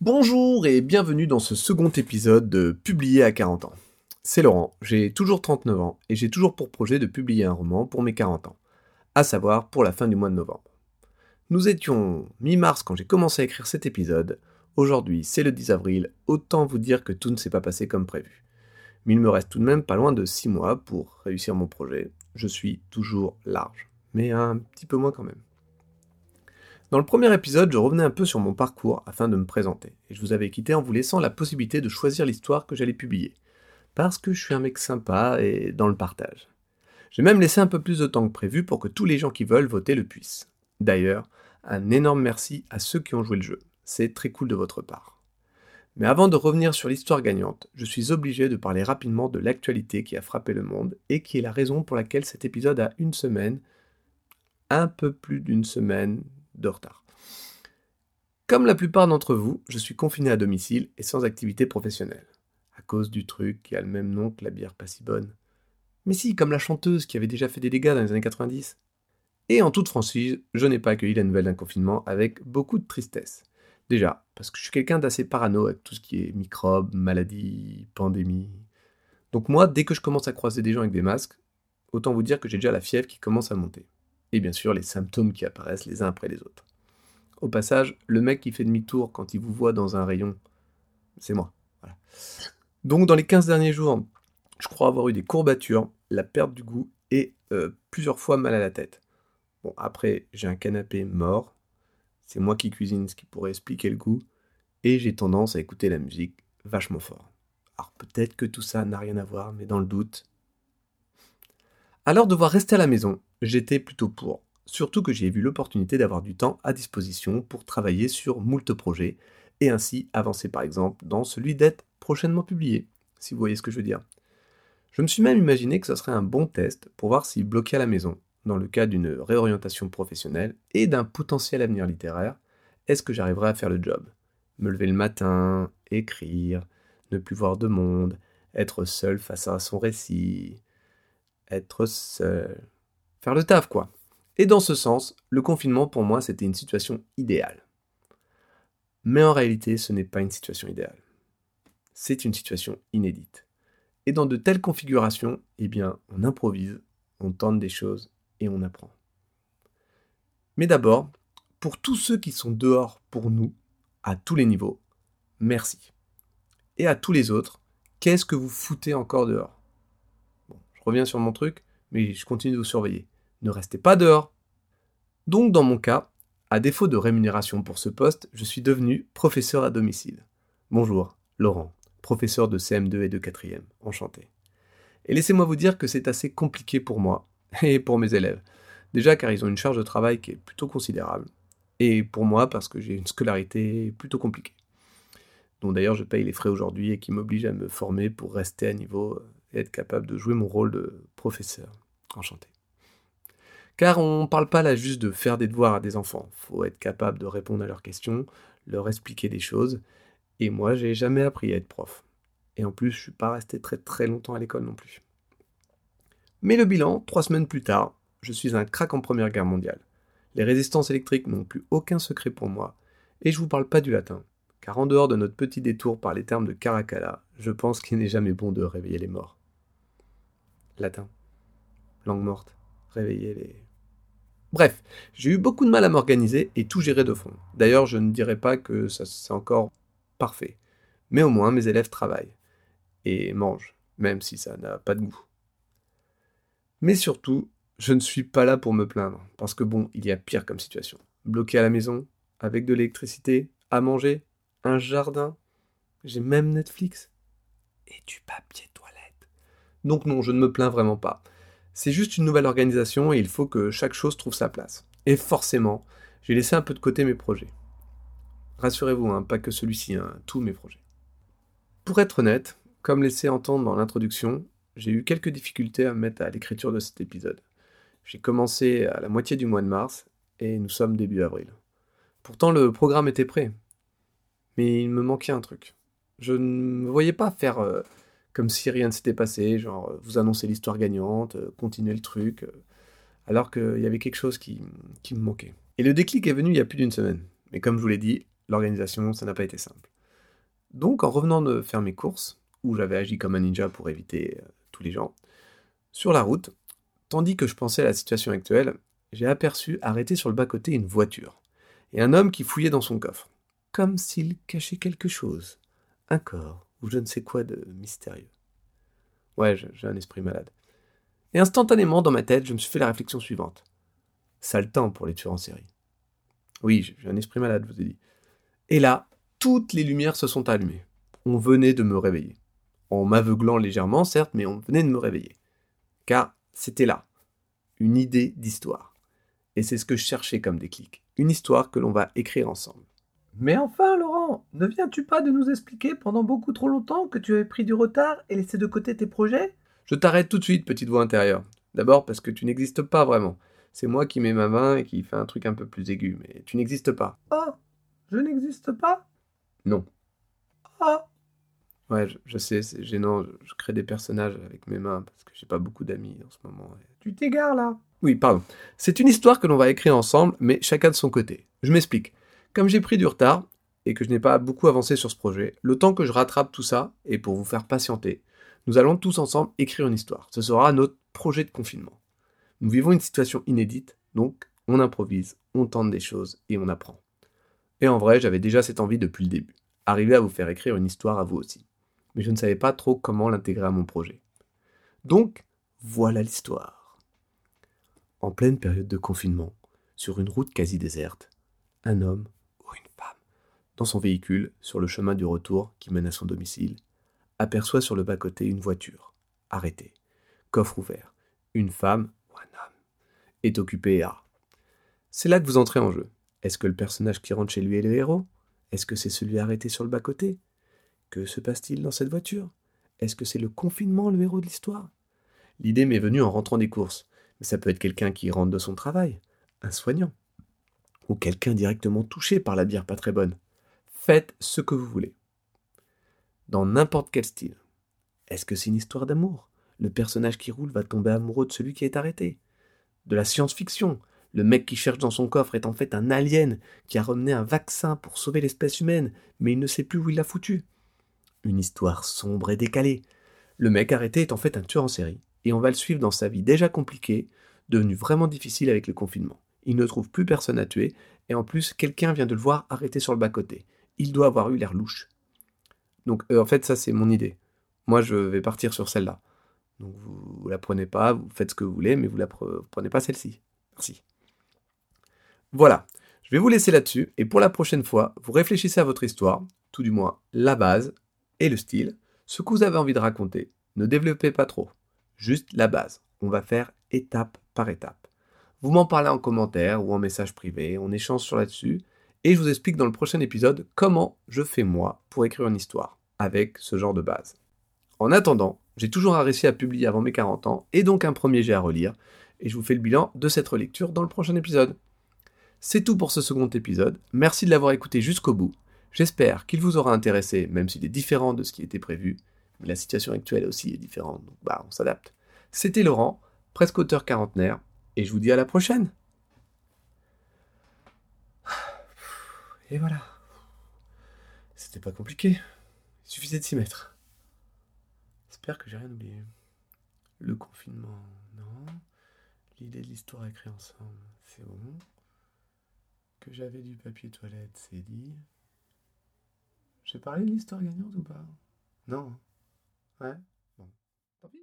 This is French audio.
Bonjour et bienvenue dans ce second épisode de Publier à 40 ans. C'est Laurent, j'ai toujours 39 ans et j'ai toujours pour projet de publier un roman pour mes 40 ans, à savoir pour la fin du mois de novembre. Nous étions mi-mars quand j'ai commencé à écrire cet épisode, aujourd'hui c'est le 10 avril, autant vous dire que tout ne s'est pas passé comme prévu. Mais il me reste tout de même pas loin de 6 mois pour réussir mon projet, je suis toujours large, mais un petit peu moins quand même. Dans le premier épisode, je revenais un peu sur mon parcours afin de me présenter, et je vous avais quitté en vous laissant la possibilité de choisir l'histoire que j'allais publier, parce que je suis un mec sympa et dans le partage. J'ai même laissé un peu plus de temps que prévu pour que tous les gens qui veulent voter le puissent. D'ailleurs, un énorme merci à ceux qui ont joué le jeu, c'est très cool de votre part. Mais avant de revenir sur l'histoire gagnante, je suis obligé de parler rapidement de l'actualité qui a frappé le monde et qui est la raison pour laquelle cet épisode a une semaine, un peu plus d'une semaine de retard. Comme la plupart d'entre vous, je suis confiné à domicile et sans activité professionnelle, à cause du truc qui a le même nom que la bière pas si bonne. Mais si, comme la chanteuse qui avait déjà fait des dégâts dans les années 90. Et en toute franchise, je n'ai pas accueilli la nouvelle d'un confinement avec beaucoup de tristesse. Déjà, parce que je suis quelqu'un d'assez parano avec tout ce qui est microbes, maladies, pandémie. Donc moi, dès que je commence à croiser des gens avec des masques, autant vous dire que j'ai déjà la fièvre qui commence à monter et bien sûr les symptômes qui apparaissent les uns après les autres. Au passage, le mec qui fait demi-tour quand il vous voit dans un rayon, c'est moi. Donc dans les 15 derniers jours, je crois avoir eu des courbatures, la perte du goût et euh, plusieurs fois mal à la tête. Bon, après, j'ai un canapé mort, c'est moi qui cuisine, ce qui pourrait expliquer le goût, et j'ai tendance à écouter la musique vachement fort. Alors peut-être que tout ça n'a rien à voir, mais dans le doute. Alors devoir rester à la maison, j'étais plutôt pour. Surtout que j'ai vu l'opportunité d'avoir du temps à disposition pour travailler sur moult projets et ainsi avancer par exemple dans celui d'être prochainement publié, si vous voyez ce que je veux dire. Je me suis même imaginé que ce serait un bon test pour voir si bloqué à la maison, dans le cas d'une réorientation professionnelle et d'un potentiel avenir littéraire, est-ce que j'arriverai à faire le job? Me lever le matin, écrire, ne plus voir de monde, être seul face à son récit, être seul, faire le taf, quoi. Et dans ce sens, le confinement, pour moi, c'était une situation idéale. Mais en réalité, ce n'est pas une situation idéale. C'est une situation inédite. Et dans de telles configurations, eh bien, on improvise, on tente des choses et on apprend. Mais d'abord, pour tous ceux qui sont dehors pour nous, à tous les niveaux, merci. Et à tous les autres, qu'est-ce que vous foutez encore dehors? Bon, je reviens sur mon truc, mais je continue de vous surveiller ne restez pas dehors. Donc dans mon cas, à défaut de rémunération pour ce poste, je suis devenu professeur à domicile. Bonjour, Laurent, professeur de CM2 et de 4e, enchanté. Et laissez-moi vous dire que c'est assez compliqué pour moi et pour mes élèves. Déjà car ils ont une charge de travail qui est plutôt considérable. Et pour moi parce que j'ai une scolarité plutôt compliquée. Dont d'ailleurs je paye les frais aujourd'hui et qui m'oblige à me former pour rester à niveau et être capable de jouer mon rôle de professeur. Enchanté. Car on ne parle pas là juste de faire des devoirs à des enfants. Faut être capable de répondre à leurs questions, leur expliquer des choses. Et moi, j'ai jamais appris à être prof. Et en plus, je suis pas resté très très longtemps à l'école non plus. Mais le bilan, trois semaines plus tard, je suis un crack en première guerre mondiale. Les résistances électriques n'ont plus aucun secret pour moi. Et je vous parle pas du latin. Car en dehors de notre petit détour par les termes de Caracalla, je pense qu'il n'est jamais bon de réveiller les morts. Latin. Langue morte. Réveiller les Bref, j'ai eu beaucoup de mal à m'organiser et tout gérer de fond. D'ailleurs, je ne dirais pas que ça c'est encore parfait. Mais au moins, mes élèves travaillent et mangent, même si ça n'a pas de goût. Mais surtout, je ne suis pas là pour me plaindre, parce que bon, il y a pire comme situation. Bloqué à la maison, avec de l'électricité, à manger, un jardin, j'ai même Netflix et du papier toilette. Donc non, je ne me plains vraiment pas. C'est juste une nouvelle organisation et il faut que chaque chose trouve sa place. Et forcément, j'ai laissé un peu de côté mes projets. Rassurez-vous, hein, pas que celui-ci, hein, tous mes projets. Pour être honnête, comme laissé entendre dans l'introduction, j'ai eu quelques difficultés à me mettre à l'écriture de cet épisode. J'ai commencé à la moitié du mois de mars et nous sommes début avril. Pourtant le programme était prêt. Mais il me manquait un truc. Je ne me voyais pas faire euh, comme si rien ne s'était passé, genre euh, vous annoncez l'histoire gagnante, euh, continuez le truc, euh, alors qu'il y avait quelque chose qui, me manquait. Et le déclic est venu il y a plus d'une semaine. Mais comme je vous l'ai dit, l'organisation, ça n'a pas été simple. Donc, en revenant de faire mes courses, où j'avais agi comme un ninja pour éviter tous les gens, sur la route, tandis que je pensais à la situation actuelle, j'ai aperçu arrêté sur le bas-côté une voiture, et un homme qui fouillait dans son coffre, comme s'il cachait quelque chose, un corps, ou je ne sais quoi de mystérieux. Ouais, j'ai un esprit malade. Et instantanément, dans ma tête, je me suis fait la réflexion suivante. Sale temps pour les tueurs en série. Oui, j'ai un esprit malade, je vous ai dit. Et là, toutes les lumières se sont allumées. On venait de me réveiller. En m'aveuglant légèrement, certes, mais on venait de me réveiller. Car c'était là, une idée d'histoire. Et c'est ce que je cherchais comme déclic. Une histoire que l'on va écrire ensemble. Mais enfin, Laurent, ne viens-tu pas de nous expliquer pendant beaucoup trop longtemps que tu avais pris du retard et laissé de côté tes projets? Je t'arrête tout de suite, petite voix intérieure. D'abord parce que tu n'existes pas vraiment. C'est moi qui mets ma main et qui fais un truc un peu plus aigu, mais tu n'existes pas. Oh, je n'existe pas? Non. Ah Ouais, je, sais, c'est gênant. Je, crée des personnages avec mes mains parce que j'ai pas beaucoup d'amis en ce moment. Tu t'égares là? Oui, pardon. C'est une histoire que l'on va écrire ensemble, mais chacun de son côté. Je m'explique. Comme j'ai pris du retard et que je n'ai pas beaucoup avancé sur ce projet, le temps que je rattrape tout ça, et pour vous faire patienter, nous allons tous ensemble écrire une histoire. Ce sera notre projet de confinement. Nous vivons une situation inédite, donc on improvise, on tente des choses et on apprend. Et en vrai, j'avais déjà cette envie depuis le début. Arriver à vous faire écrire une histoire à vous aussi. Mais je ne savais pas trop comment l'intégrer à mon projet. Donc, voilà l'histoire. En pleine période de confinement, sur une route quasi déserte, un homme dans son véhicule, sur le chemin du retour qui mène à son domicile, aperçoit sur le bas-côté une voiture, arrêtée, coffre ouvert. Une femme, ou un homme, est occupée à. C'est là que vous entrez en jeu. Est-ce que le personnage qui rentre chez lui est le héros? Est-ce que c'est celui arrêté sur le bas-côté? Que se passe-t-il dans cette voiture? Est-ce que c'est le confinement le héros de l'histoire? L'idée m'est venue en rentrant des courses, mais ça peut être quelqu'un qui rentre de son travail, un soignant, ou quelqu'un directement touché par la bière pas très bonne. Faites ce que vous voulez. Dans n'importe quel style. Est-ce que c'est une histoire d'amour? Le personnage qui roule va tomber amoureux de celui qui est arrêté. De la science-fiction. Le mec qui cherche dans son coffre est en fait un alien qui a ramené un vaccin pour sauver l'espèce humaine, mais il ne sait plus où il l'a foutu. Une histoire sombre et décalée. Le mec arrêté est en fait un tueur en série, et on va le suivre dans sa vie déjà compliquée, devenue vraiment difficile avec le confinement. Il ne trouve plus personne à tuer, et en plus, quelqu'un vient de le voir arrêté sur le bas-côté il doit avoir eu l'air louche. Donc euh, en fait, ça c'est mon idée. Moi, je vais partir sur celle-là. Donc vous, la prenez pas, vous faites ce que vous voulez, mais vous la prenez pas celle-ci. Merci. Voilà, je vais vous laisser là-dessus, et pour la prochaine fois, vous réfléchissez à votre histoire, tout du moins la base et le style, ce que vous avez envie de raconter. Ne développez pas trop, juste la base. On va faire étape par étape. Vous m'en parlez en commentaire ou en message privé, on échange sur là-dessus, et je vous explique dans le prochain épisode comment je fais moi pour écrire une histoire avec ce genre de base. En attendant, j'ai toujours un récit à publier avant mes 40 ans et donc un premier jet à relire, et je vous fais le bilan de cette relecture dans le prochain épisode. C'est tout pour ce second épisode, merci de l'avoir écouté jusqu'au bout. J'espère qu'il vous aura intéressé, même s'il est différent de ce qui était prévu, mais la situation actuelle aussi est différente, donc bah on s'adapte. C'était Laurent, presque auteur quarantenaire, et je vous dis à la prochaine Et voilà. C'était pas compliqué. Il suffisait de s'y mettre. J'espère que j'ai rien oublié. Le confinement, non. L'idée de l'histoire écrite ensemble, c'est bon. Que j'avais du papier toilette, c'est dit. J'ai parlé de l'histoire gagnante ou pas? Non. Ouais Bon. Tant pis.